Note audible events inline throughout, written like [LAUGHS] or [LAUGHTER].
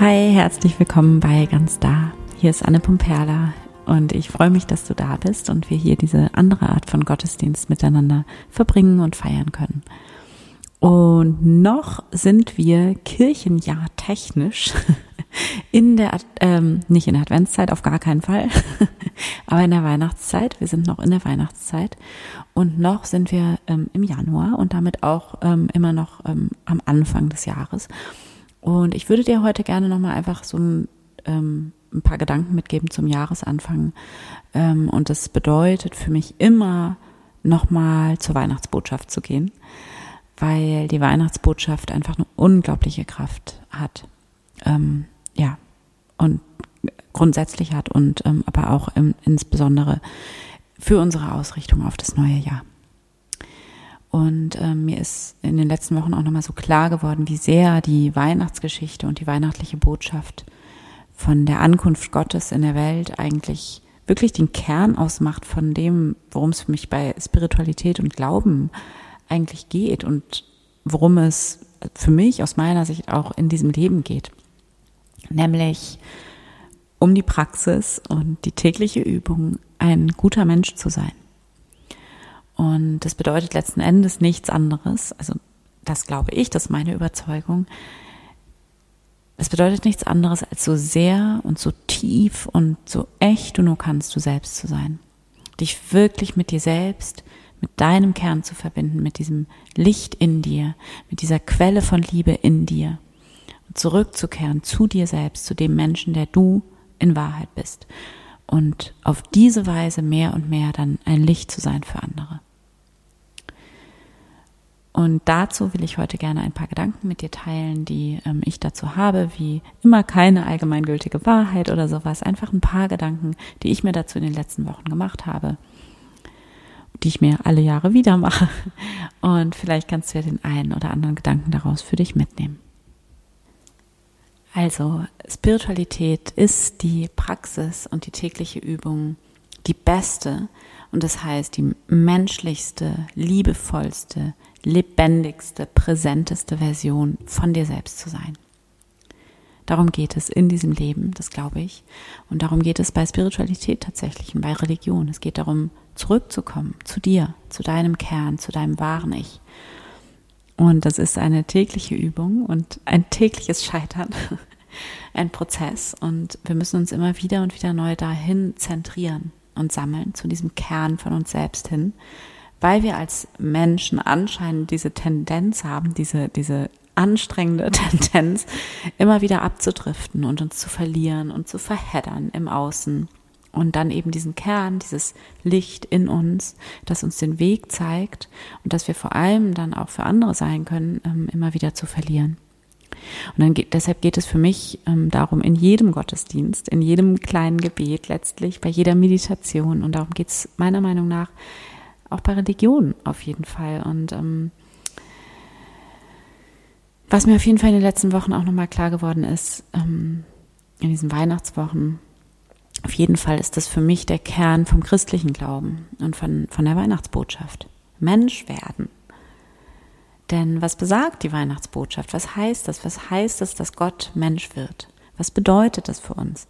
Hi, herzlich willkommen bei Ganz Da. Hier ist Anne Pumperla und ich freue mich, dass du da bist und wir hier diese andere Art von Gottesdienst miteinander verbringen und feiern können. Und noch sind wir Kirchenjahr technisch [LAUGHS] in der, ähm, nicht in der Adventszeit, auf gar keinen Fall, [LAUGHS] aber in der Weihnachtszeit. Wir sind noch in der Weihnachtszeit und noch sind wir ähm, im Januar und damit auch ähm, immer noch ähm, am Anfang des Jahres. Und ich würde dir heute gerne nochmal einfach so ein, ähm, ein paar Gedanken mitgeben zum Jahresanfang. Ähm, und das bedeutet für mich immer nochmal zur Weihnachtsbotschaft zu gehen, weil die Weihnachtsbotschaft einfach eine unglaubliche Kraft hat. Ähm, ja, und grundsätzlich hat und ähm, aber auch im, insbesondere für unsere Ausrichtung auf das neue Jahr. Und äh, mir ist in den letzten Wochen auch nochmal so klar geworden, wie sehr die Weihnachtsgeschichte und die weihnachtliche Botschaft von der Ankunft Gottes in der Welt eigentlich wirklich den Kern ausmacht von dem, worum es für mich bei Spiritualität und Glauben eigentlich geht und worum es für mich aus meiner Sicht auch in diesem Leben geht. Nämlich um die Praxis und die tägliche Übung, ein guter Mensch zu sein. Und das bedeutet letzten Endes nichts anderes, also das glaube ich, das ist meine Überzeugung. Es bedeutet nichts anderes, als so sehr und so tief und so echt du nur kannst, du selbst zu sein. Dich wirklich mit dir selbst, mit deinem Kern zu verbinden, mit diesem Licht in dir, mit dieser Quelle von Liebe in dir. Und zurückzukehren zu dir selbst, zu dem Menschen, der du in Wahrheit bist. Und auf diese Weise mehr und mehr dann ein Licht zu sein für andere. Und dazu will ich heute gerne ein paar Gedanken mit dir teilen, die ähm, ich dazu habe, wie immer keine allgemeingültige Wahrheit oder sowas, einfach ein paar Gedanken, die ich mir dazu in den letzten Wochen gemacht habe, die ich mir alle Jahre wieder mache. Und vielleicht kannst du ja den einen oder anderen Gedanken daraus für dich mitnehmen. Also, Spiritualität ist die Praxis und die tägliche Übung die beste und das heißt die menschlichste, liebevollste, lebendigste, präsenteste Version von dir selbst zu sein. Darum geht es in diesem Leben, das glaube ich. Und darum geht es bei Spiritualität tatsächlich und bei Religion. Es geht darum, zurückzukommen zu dir, zu deinem Kern, zu deinem wahren Ich. Und das ist eine tägliche Übung und ein tägliches Scheitern, [LAUGHS] ein Prozess. Und wir müssen uns immer wieder und wieder neu dahin zentrieren und sammeln, zu diesem Kern von uns selbst hin, weil wir als Menschen anscheinend diese Tendenz haben, diese, diese anstrengende [LAUGHS] Tendenz, immer wieder abzudriften und uns zu verlieren und zu verheddern im Außen. Und dann eben diesen Kern, dieses Licht in uns, das uns den Weg zeigt und dass wir vor allem dann auch für andere sein können, ähm, immer wieder zu verlieren. Und dann geht, deshalb geht es für mich ähm, darum, in jedem Gottesdienst, in jedem kleinen Gebet letztlich, bei jeder Meditation, und darum geht es meiner Meinung nach auch bei Religion auf jeden Fall. Und ähm, was mir auf jeden Fall in den letzten Wochen auch nochmal klar geworden ist, ähm, in diesen Weihnachtswochen, auf jeden Fall ist das für mich der Kern vom christlichen Glauben und von, von der Weihnachtsbotschaft. Mensch werden. Denn was besagt die Weihnachtsbotschaft? Was heißt das? Was heißt es, dass Gott Mensch wird? Was bedeutet das für uns?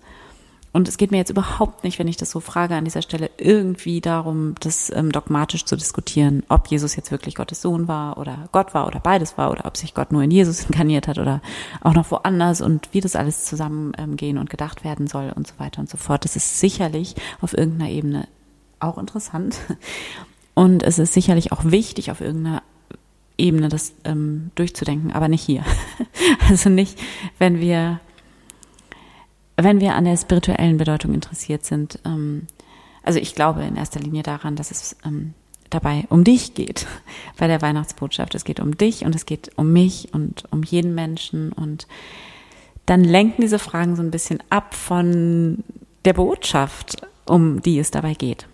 Und es geht mir jetzt überhaupt nicht, wenn ich das so frage, an dieser Stelle irgendwie darum, das ähm, dogmatisch zu diskutieren, ob Jesus jetzt wirklich Gottes Sohn war oder Gott war oder beides war oder ob sich Gott nur in Jesus [LAUGHS] inkarniert hat oder auch noch woanders und wie das alles zusammengehen ähm, und gedacht werden soll und so weiter und so fort. Das ist sicherlich auf irgendeiner Ebene auch interessant. Und es ist sicherlich auch wichtig, auf irgendeiner Ebene das ähm, durchzudenken, aber nicht hier. [LAUGHS] also nicht, wenn wir wenn wir an der spirituellen Bedeutung interessiert sind, ähm, also ich glaube in erster Linie daran, dass es ähm, dabei um dich geht [LAUGHS] bei der Weihnachtsbotschaft. Es geht um dich und es geht um mich und um jeden Menschen und dann lenken diese Fragen so ein bisschen ab von der Botschaft, um die es dabei geht.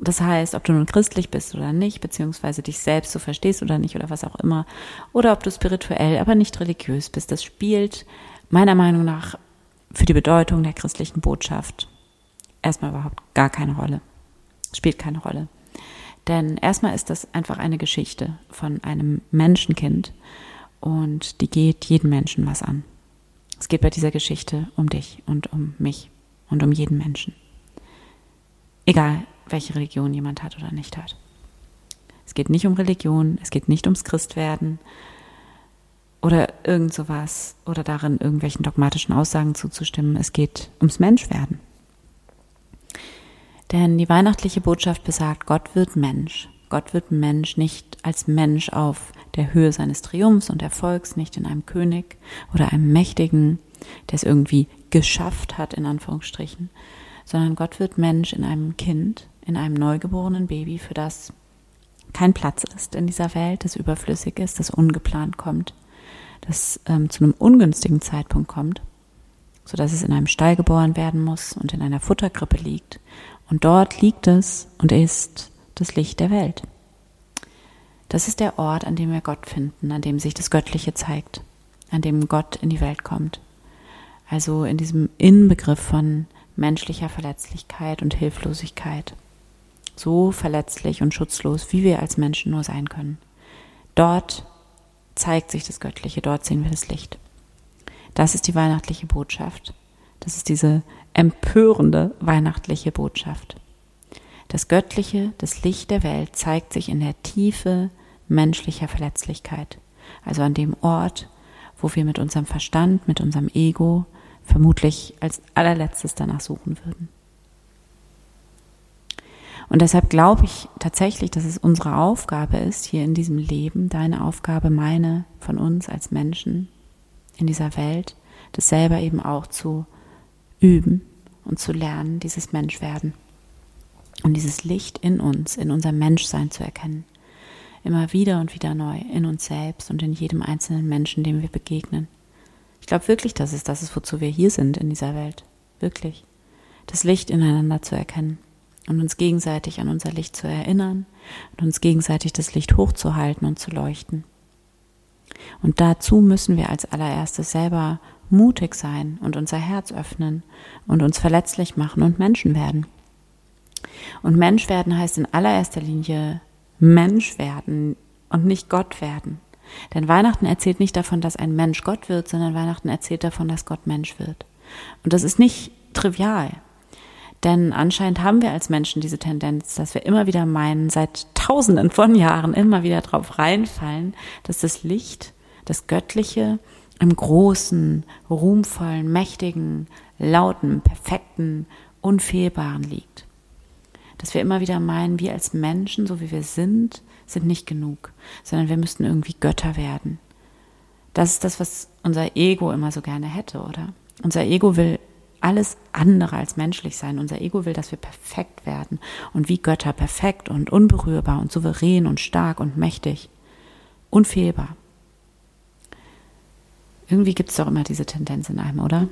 Das heißt, ob du nun christlich bist oder nicht, beziehungsweise dich selbst so verstehst oder nicht oder was auch immer, oder ob du spirituell, aber nicht religiös bist, das spielt meiner Meinung nach für die Bedeutung der christlichen Botschaft erstmal überhaupt gar keine Rolle. Spielt keine Rolle. Denn erstmal ist das einfach eine Geschichte von einem Menschenkind und die geht jeden Menschen was an. Es geht bei dieser Geschichte um dich und um mich und um jeden Menschen. Egal, welche Religion jemand hat oder nicht hat. Es geht nicht um Religion, es geht nicht ums Christwerden oder irgend sowas oder darin irgendwelchen dogmatischen Aussagen zuzustimmen. Es geht ums Menschwerden. Denn die weihnachtliche Botschaft besagt, Gott wird Mensch. Gott wird Mensch nicht als Mensch auf der Höhe seines Triumphs und Erfolgs, nicht in einem König oder einem Mächtigen, der es irgendwie geschafft hat, in Anführungsstrichen, sondern Gott wird Mensch in einem Kind, in einem neugeborenen Baby, für das kein Platz ist in dieser Welt, das überflüssig ist, das ungeplant kommt, das ähm, zu einem ungünstigen Zeitpunkt kommt, so dass es in einem Stall geboren werden muss und in einer Futtergrippe liegt. Und dort liegt es und ist das Licht der Welt. Das ist der Ort, an dem wir Gott finden, an dem sich das Göttliche zeigt, an dem Gott in die Welt kommt. Also in diesem Inbegriff von menschlicher Verletzlichkeit und Hilflosigkeit. So verletzlich und schutzlos, wie wir als Menschen nur sein können. Dort zeigt sich das Göttliche, dort sehen wir das Licht. Das ist die weihnachtliche Botschaft. Das ist diese empörende weihnachtliche Botschaft. Das Göttliche, das Licht der Welt zeigt sich in der Tiefe menschlicher Verletzlichkeit, also an dem Ort, wo wir mit unserem Verstand, mit unserem Ego, vermutlich als allerletztes danach suchen würden. Und deshalb glaube ich tatsächlich, dass es unsere Aufgabe ist, hier in diesem Leben, deine Aufgabe, meine, von uns als Menschen in dieser Welt, das selber eben auch zu üben und zu lernen, dieses Menschwerden und dieses Licht in uns, in unserem Menschsein zu erkennen. Immer wieder und wieder neu, in uns selbst und in jedem einzelnen Menschen, dem wir begegnen. Ich glaube wirklich, dass es das ist, wozu wir hier sind in dieser Welt. Wirklich. Das Licht ineinander zu erkennen und uns gegenseitig an unser Licht zu erinnern und uns gegenseitig das Licht hochzuhalten und zu leuchten. Und dazu müssen wir als allererstes selber mutig sein und unser Herz öffnen und uns verletzlich machen und Menschen werden. Und Mensch werden heißt in allererster Linie Mensch werden und nicht Gott werden. Denn Weihnachten erzählt nicht davon, dass ein Mensch Gott wird, sondern Weihnachten erzählt davon, dass Gott Mensch wird. Und das ist nicht trivial. Denn anscheinend haben wir als Menschen diese Tendenz, dass wir immer wieder meinen, seit tausenden von Jahren immer wieder drauf reinfallen, dass das Licht, das Göttliche im großen, ruhmvollen, mächtigen, lauten, perfekten, unfehlbaren liegt. Dass wir immer wieder meinen, wir als Menschen, so wie wir sind, sind nicht genug, sondern wir müssten irgendwie Götter werden. Das ist das, was unser Ego immer so gerne hätte, oder? Unser Ego will alles andere als menschlich sein. Unser Ego will, dass wir perfekt werden und wie Götter perfekt und unberührbar und souverän und stark und mächtig, unfehlbar. Irgendwie gibt es doch immer diese Tendenz in einem, oder?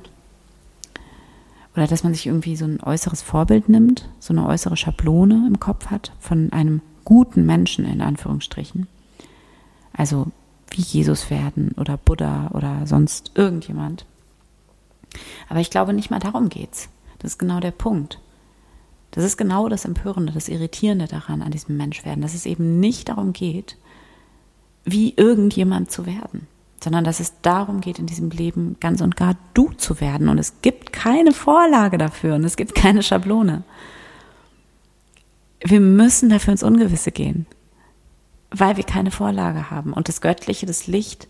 Oder dass man sich irgendwie so ein äußeres Vorbild nimmt, so eine äußere Schablone im Kopf hat von einem guten Menschen in Anführungsstrichen. Also wie Jesus werden oder Buddha oder sonst irgendjemand. Aber ich glaube, nicht mal darum geht's. Das ist genau der Punkt. Das ist genau das Empörende, das Irritierende daran, an diesem Menschwerden, dass es eben nicht darum geht, wie irgendjemand zu werden, sondern dass es darum geht, in diesem Leben ganz und gar du zu werden. Und es gibt keine Vorlage dafür und es gibt keine Schablone wir müssen dafür ins Ungewisse gehen, weil wir keine Vorlage haben und das Göttliche, das Licht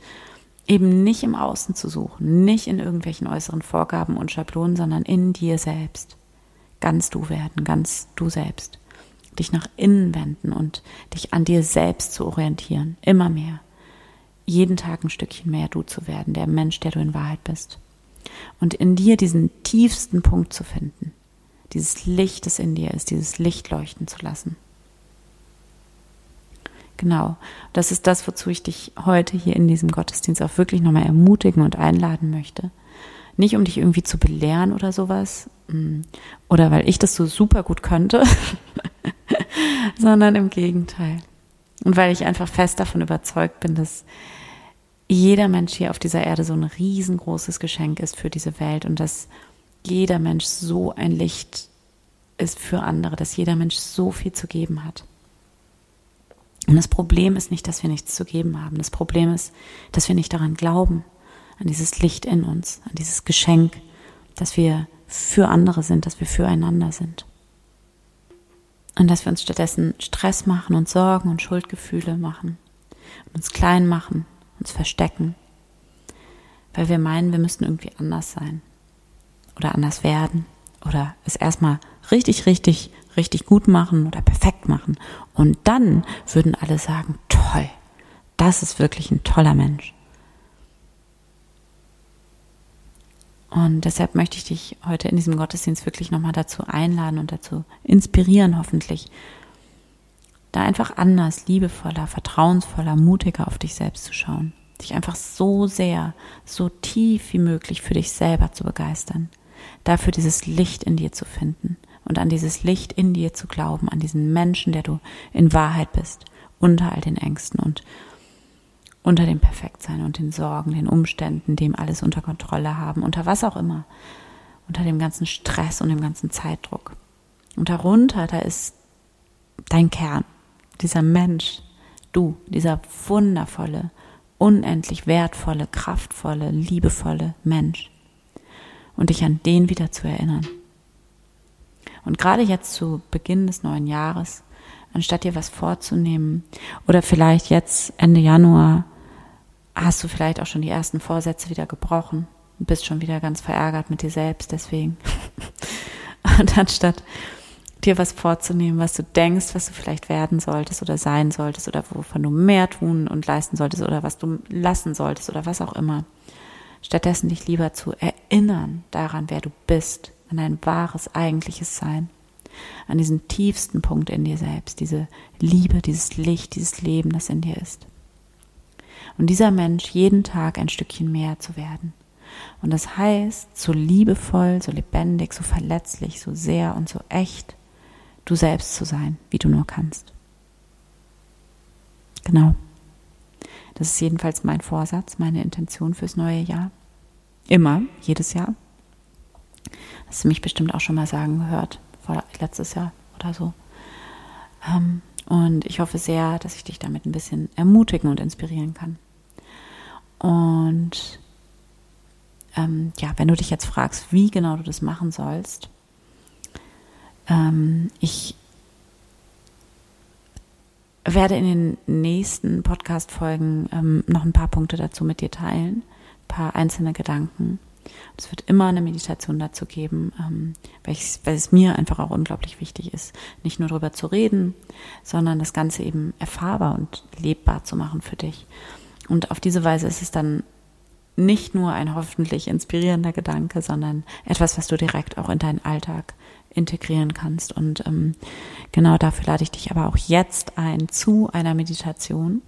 eben nicht im Außen zu suchen, nicht in irgendwelchen äußeren Vorgaben und Schablonen, sondern in dir selbst. Ganz du werden, ganz du selbst. Dich nach innen wenden und dich an dir selbst zu orientieren, immer mehr. Jeden Tag ein Stückchen mehr du zu werden, der Mensch, der du in Wahrheit bist. Und in dir diesen tiefsten Punkt zu finden, dieses Licht, das in dir ist, dieses Licht leuchten zu lassen. Genau, das ist das, wozu ich dich heute hier in diesem Gottesdienst auch wirklich nochmal ermutigen und einladen möchte. Nicht um dich irgendwie zu belehren oder sowas, mm, oder weil ich das so super gut könnte, [LAUGHS] sondern im Gegenteil. Und weil ich einfach fest davon überzeugt bin, dass jeder Mensch hier auf dieser Erde so ein riesengroßes Geschenk ist für diese Welt und dass jeder Mensch so ein Licht ist für andere, dass jeder Mensch so viel zu geben hat. Und das Problem ist nicht, dass wir nichts zu geben haben. Das Problem ist, dass wir nicht daran glauben. an dieses Licht in uns, an dieses Geschenk, dass wir für andere sind, dass wir füreinander sind. Und dass wir uns stattdessen Stress machen und Sorgen und Schuldgefühle machen, uns klein machen, uns verstecken, weil wir meinen, wir müssten irgendwie anders sein oder anders werden oder es erstmal richtig, richtig, richtig gut machen oder perfekt machen. Und dann würden alle sagen, toll, das ist wirklich ein toller Mensch. Und deshalb möchte ich dich heute in diesem Gottesdienst wirklich nochmal dazu einladen und dazu inspirieren, hoffentlich, da einfach anders, liebevoller, vertrauensvoller, mutiger auf dich selbst zu schauen. Dich einfach so sehr, so tief wie möglich für dich selber zu begeistern. Dafür dieses Licht in dir zu finden und an dieses Licht in dir zu glauben, an diesen Menschen, der du in Wahrheit bist, unter all den Ängsten und unter dem Perfektsein und den Sorgen, den Umständen, dem alles unter Kontrolle haben, unter was auch immer, unter dem ganzen Stress und dem ganzen Zeitdruck. Und darunter, da ist dein Kern, dieser Mensch, du, dieser wundervolle, unendlich wertvolle, kraftvolle, liebevolle Mensch. Und dich an den wieder zu erinnern. Und gerade jetzt zu Beginn des neuen Jahres, anstatt dir was vorzunehmen, oder vielleicht jetzt Ende Januar hast du vielleicht auch schon die ersten Vorsätze wieder gebrochen und bist schon wieder ganz verärgert mit dir selbst deswegen. [LAUGHS] und anstatt dir was vorzunehmen, was du denkst, was du vielleicht werden solltest oder sein solltest oder wovon du mehr tun und leisten solltest oder was du lassen solltest oder was auch immer. Stattdessen dich lieber zu erinnern daran, wer du bist, an dein wahres, eigentliches Sein, an diesen tiefsten Punkt in dir selbst, diese Liebe, dieses Licht, dieses Leben, das in dir ist und dieser Mensch jeden Tag ein Stückchen mehr zu werden. Und das heißt, so liebevoll, so lebendig, so verletzlich, so sehr und so echt du selbst zu sein, wie du nur kannst. Genau. Das ist jedenfalls mein Vorsatz, meine Intention fürs neue Jahr. Immer, jedes Jahr. Hast du mich bestimmt auch schon mal sagen gehört, vor letztes Jahr oder so. Ähm, und ich hoffe sehr, dass ich dich damit ein bisschen ermutigen und inspirieren kann. Und ähm, ja, wenn du dich jetzt fragst, wie genau du das machen sollst, ähm, ich werde in den nächsten Podcast-Folgen ähm, noch ein paar Punkte dazu mit dir teilen, ein paar einzelne Gedanken. Es wird immer eine Meditation dazu geben, ähm, weil, weil es mir einfach auch unglaublich wichtig ist, nicht nur darüber zu reden, sondern das Ganze eben erfahrbar und lebbar zu machen für dich. Und auf diese Weise ist es dann nicht nur ein hoffentlich inspirierender Gedanke, sondern etwas, was du direkt auch in deinen Alltag integrieren kannst. Und ähm, genau dafür lade ich dich aber auch jetzt ein zu einer Meditation.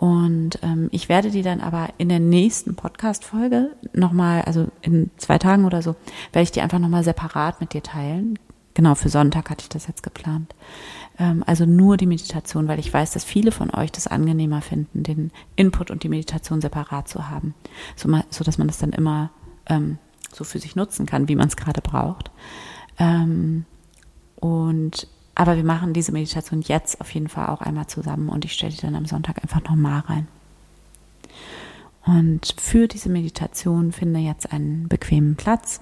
Und ähm, ich werde die dann aber in der nächsten Podcast-Folge nochmal, also in zwei Tagen oder so, werde ich die einfach nochmal separat mit dir teilen. Genau, für Sonntag hatte ich das jetzt geplant. Ähm, also nur die Meditation, weil ich weiß, dass viele von euch das angenehmer finden, den Input und die Meditation separat zu haben, so, mal, so dass man das dann immer ähm, so für sich nutzen kann, wie man es gerade braucht. Ähm, und aber wir machen diese Meditation jetzt auf jeden Fall auch einmal zusammen und ich stelle die dann am Sonntag einfach nochmal rein. Und für diese Meditation finde jetzt einen bequemen Platz.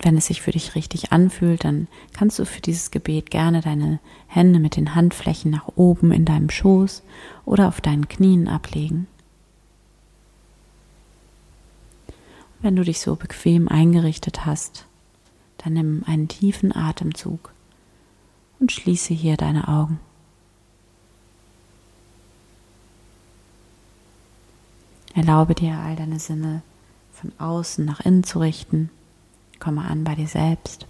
wenn es sich für dich richtig anfühlt, dann kannst du für dieses Gebet gerne deine Hände mit den Handflächen nach oben in deinem Schoß oder auf deinen Knien ablegen. Wenn du dich so bequem eingerichtet hast, dann nimm einen tiefen Atemzug und schließe hier deine Augen. Erlaube dir all deine Sinne von außen nach innen zu richten Komme an bei dir selbst.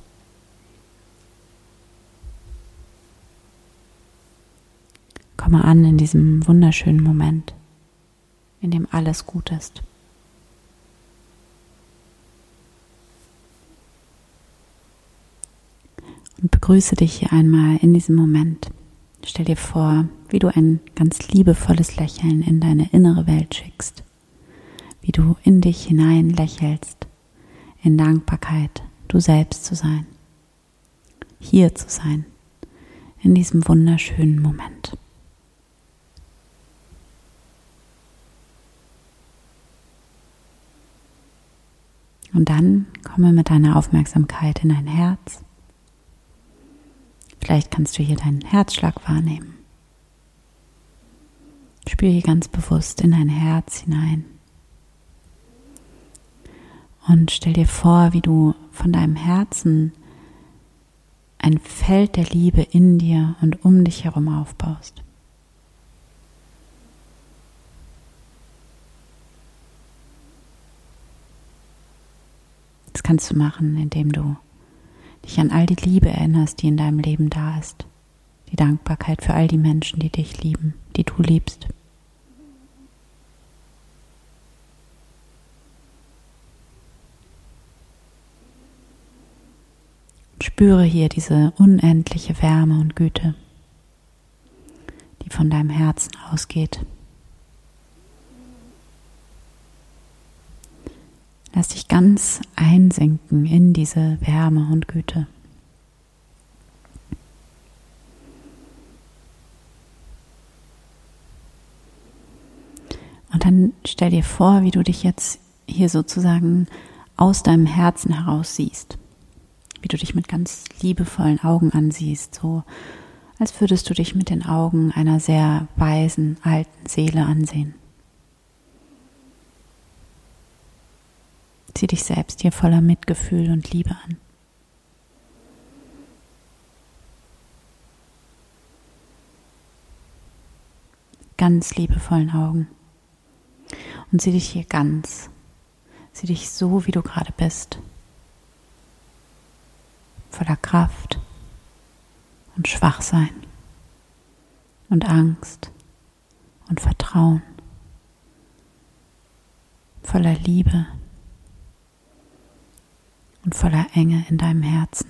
Komme an in diesem wunderschönen Moment, in dem alles gut ist. begrüße dich hier einmal in diesem Moment. Stell dir vor, wie du ein ganz liebevolles Lächeln in deine innere Welt schickst, wie du in dich hinein lächelst, in Dankbarkeit, du selbst zu sein, hier zu sein, in diesem wunderschönen Moment. Und dann komme mit deiner Aufmerksamkeit in dein Herz Vielleicht kannst du hier deinen Herzschlag wahrnehmen. Spür hier ganz bewusst in dein Herz hinein. Und stell dir vor, wie du von deinem Herzen ein Feld der Liebe in dir und um dich herum aufbaust. Das kannst du machen, indem du dich an all die Liebe erinnerst, die in deinem Leben da ist. Die Dankbarkeit für all die Menschen, die dich lieben, die du liebst. Spüre hier diese unendliche Wärme und Güte, die von deinem Herzen ausgeht. Lass dich ganz einsinken in diese Wärme und Güte. Und dann stell dir vor, wie du dich jetzt hier sozusagen aus deinem Herzen heraus siehst. Wie du dich mit ganz liebevollen Augen ansiehst, so als würdest du dich mit den Augen einer sehr weisen alten Seele ansehen. Sieh dich selbst hier voller Mitgefühl und Liebe an. Ganz liebevollen Augen. Und sieh dich hier ganz. Sieh dich so, wie du gerade bist. Voller Kraft und Schwachsein und Angst und Vertrauen. Voller Liebe und voller Enge in deinem Herzen,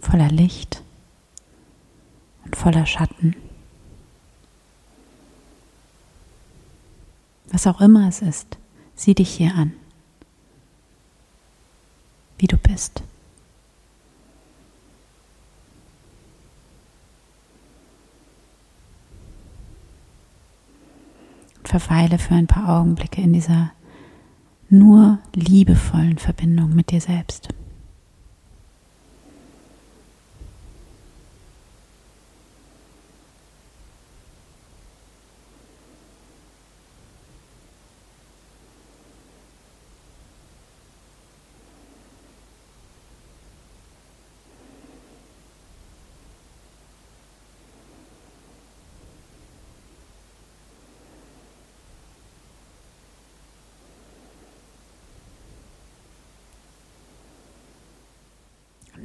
voller Licht und voller Schatten. Was auch immer es ist, sieh dich hier an, wie du bist. verweile für ein paar Augenblicke in dieser nur liebevollen Verbindung mit dir selbst.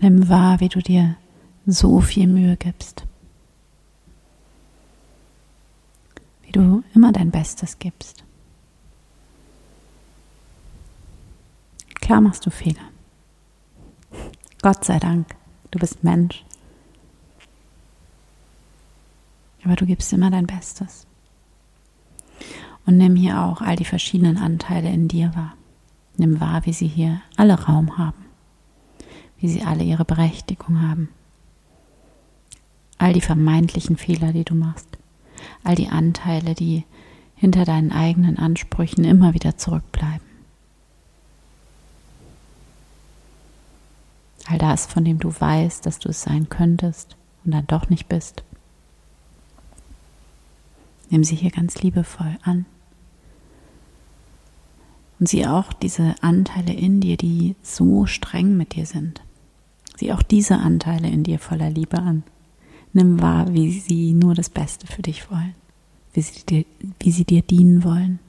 Nimm wahr, wie du dir so viel Mühe gibst. Wie du immer dein Bestes gibst. Klar machst du Fehler. Gott sei Dank, du bist Mensch. Aber du gibst immer dein Bestes. Und nimm hier auch all die verschiedenen Anteile in dir wahr. Nimm wahr, wie sie hier alle Raum haben wie sie alle ihre Berechtigung haben. All die vermeintlichen Fehler, die du machst, all die Anteile, die hinter deinen eigenen Ansprüchen immer wieder zurückbleiben. All das, von dem du weißt, dass du es sein könntest und dann doch nicht bist. Nimm sie hier ganz liebevoll an. Und sieh auch diese Anteile in dir, die so streng mit dir sind. Sieh auch diese Anteile in dir voller Liebe an. Nimm wahr, wie sie nur das Beste für dich wollen, wie sie dir, wie sie dir dienen wollen,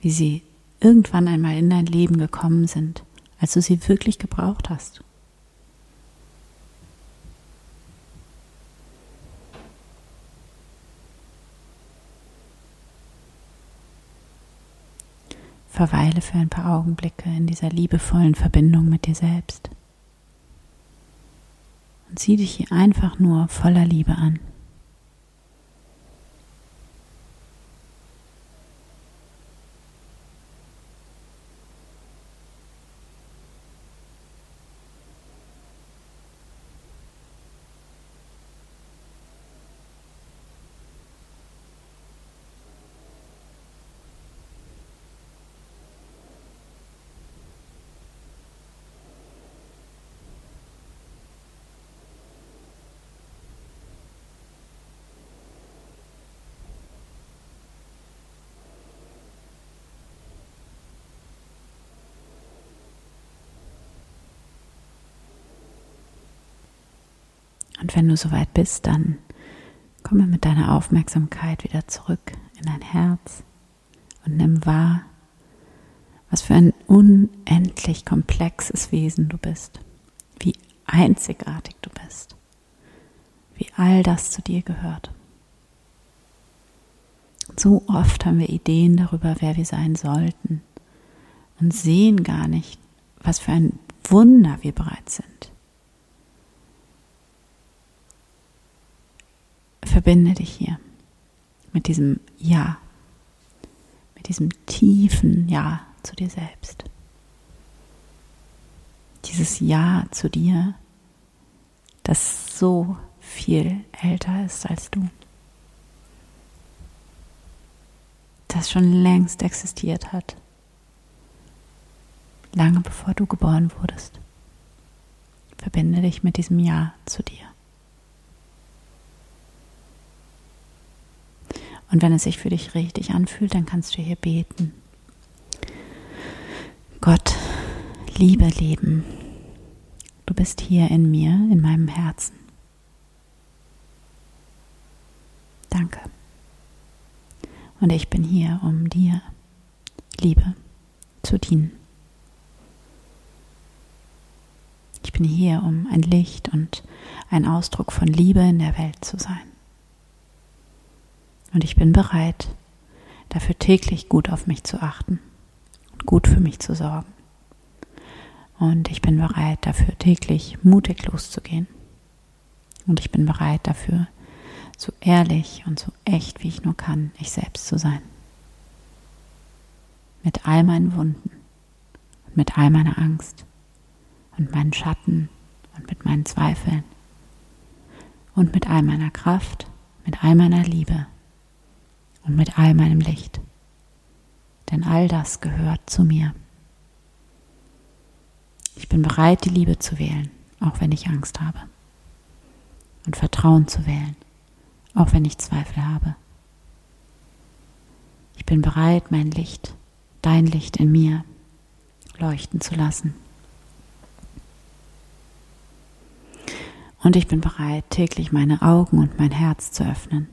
wie sie irgendwann einmal in dein Leben gekommen sind, als du sie wirklich gebraucht hast. Verweile für ein paar Augenblicke in dieser liebevollen Verbindung mit dir selbst. Und sieh dich hier einfach nur voller Liebe an. Und wenn du soweit bist, dann komme mit deiner Aufmerksamkeit wieder zurück in dein Herz und nimm wahr, was für ein unendlich komplexes Wesen du bist, wie einzigartig du bist, wie all das zu dir gehört. So oft haben wir Ideen darüber, wer wir sein sollten und sehen gar nicht, was für ein Wunder wir bereits sind. Verbinde dich hier mit diesem Ja, mit diesem tiefen Ja zu dir selbst. Dieses Ja zu dir, das so viel älter ist als du. Das schon längst existiert hat. Lange bevor du geboren wurdest. Verbinde dich mit diesem Ja zu dir. Und wenn es sich für dich richtig anfühlt, dann kannst du hier beten. Gott, Liebe, Leben, du bist hier in mir, in meinem Herzen. Danke. Und ich bin hier, um dir, Liebe, zu dienen. Ich bin hier, um ein Licht und ein Ausdruck von Liebe in der Welt zu sein. Und ich bin bereit, dafür täglich gut auf mich zu achten gut für mich zu sorgen. Und ich bin bereit dafür täglich mutig loszugehen. Und ich bin bereit dafür, so ehrlich und so echt wie ich nur kann, ich selbst zu sein. Mit all meinen Wunden und mit all meiner Angst und meinen Schatten und mit meinen Zweifeln und mit all meiner Kraft, mit all meiner Liebe und mit all meinem Licht denn all das gehört zu mir. Ich bin bereit, die Liebe zu wählen, auch wenn ich Angst habe. Und Vertrauen zu wählen, auch wenn ich Zweifel habe. Ich bin bereit, mein Licht, dein Licht in mir leuchten zu lassen. Und ich bin bereit, täglich meine Augen und mein Herz zu öffnen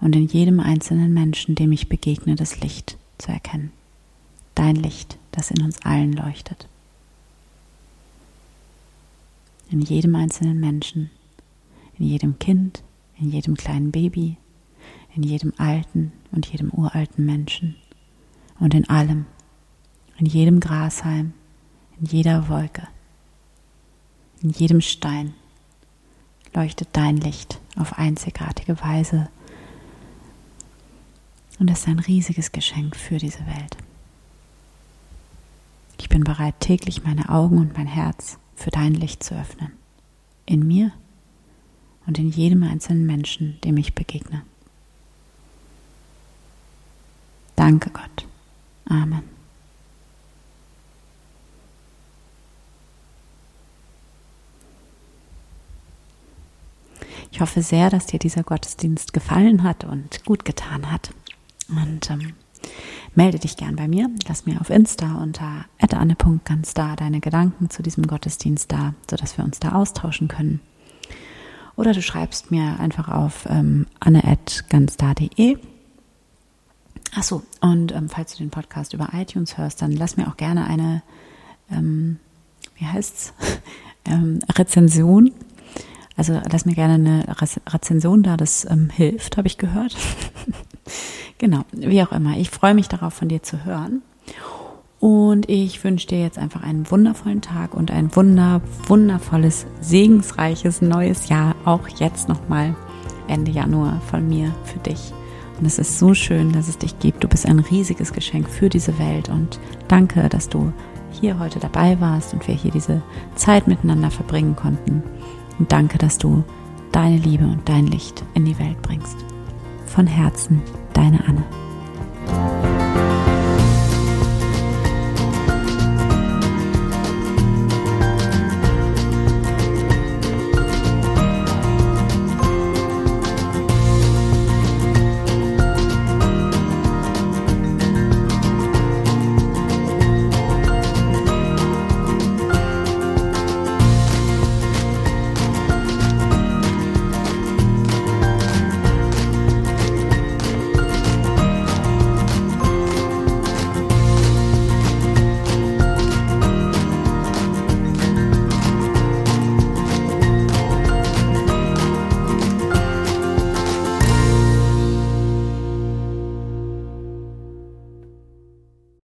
und in jedem einzelnen Menschen, dem ich begegne, das Licht zu erkennen. Dein Licht, das in uns allen leuchtet. In jedem einzelnen Menschen, in jedem Kind, in jedem kleinen Baby, in jedem alten und jedem uralten Menschen und in allem, in jedem Grashalm, in jeder Wolke, in jedem Stein leuchtet dein Licht auf einzigartige Weise und es ist ein riesiges Geschenk für diese Welt. Ich bin bereit, täglich meine Augen und mein Herz für dein Licht zu öffnen. In mir und in jedem einzelnen Menschen, dem ich begegne. Danke Gott. Amen. Ich hoffe sehr, dass dir dieser Gottesdienst gefallen hat und gut getan hat. Und ähm, melde dich gern bei mir. Lass mir auf Insta unter anne.ganz da deine Gedanken zu diesem Gottesdienst da, sodass wir uns da austauschen können. Oder du schreibst mir einfach auf ähm, anne.ganzda.de. Achso, und ähm, falls du den Podcast über iTunes hörst, dann lass mir auch gerne eine, ähm, wie heißt's, [LAUGHS] ähm, Rezension. Also lass mir gerne eine Rezension da, das ähm, hilft, habe ich gehört. [LAUGHS] Genau, wie auch immer. Ich freue mich darauf, von dir zu hören. Und ich wünsche dir jetzt einfach einen wundervollen Tag und ein wunder, wundervolles, segensreiches neues Jahr. Auch jetzt nochmal Ende Januar von mir für dich. Und es ist so schön, dass es dich gibt. Du bist ein riesiges Geschenk für diese Welt. Und danke, dass du hier heute dabei warst und wir hier diese Zeit miteinander verbringen konnten. Und danke, dass du deine Liebe und dein Licht in die Welt bringst. Von Herzen, deine Anne.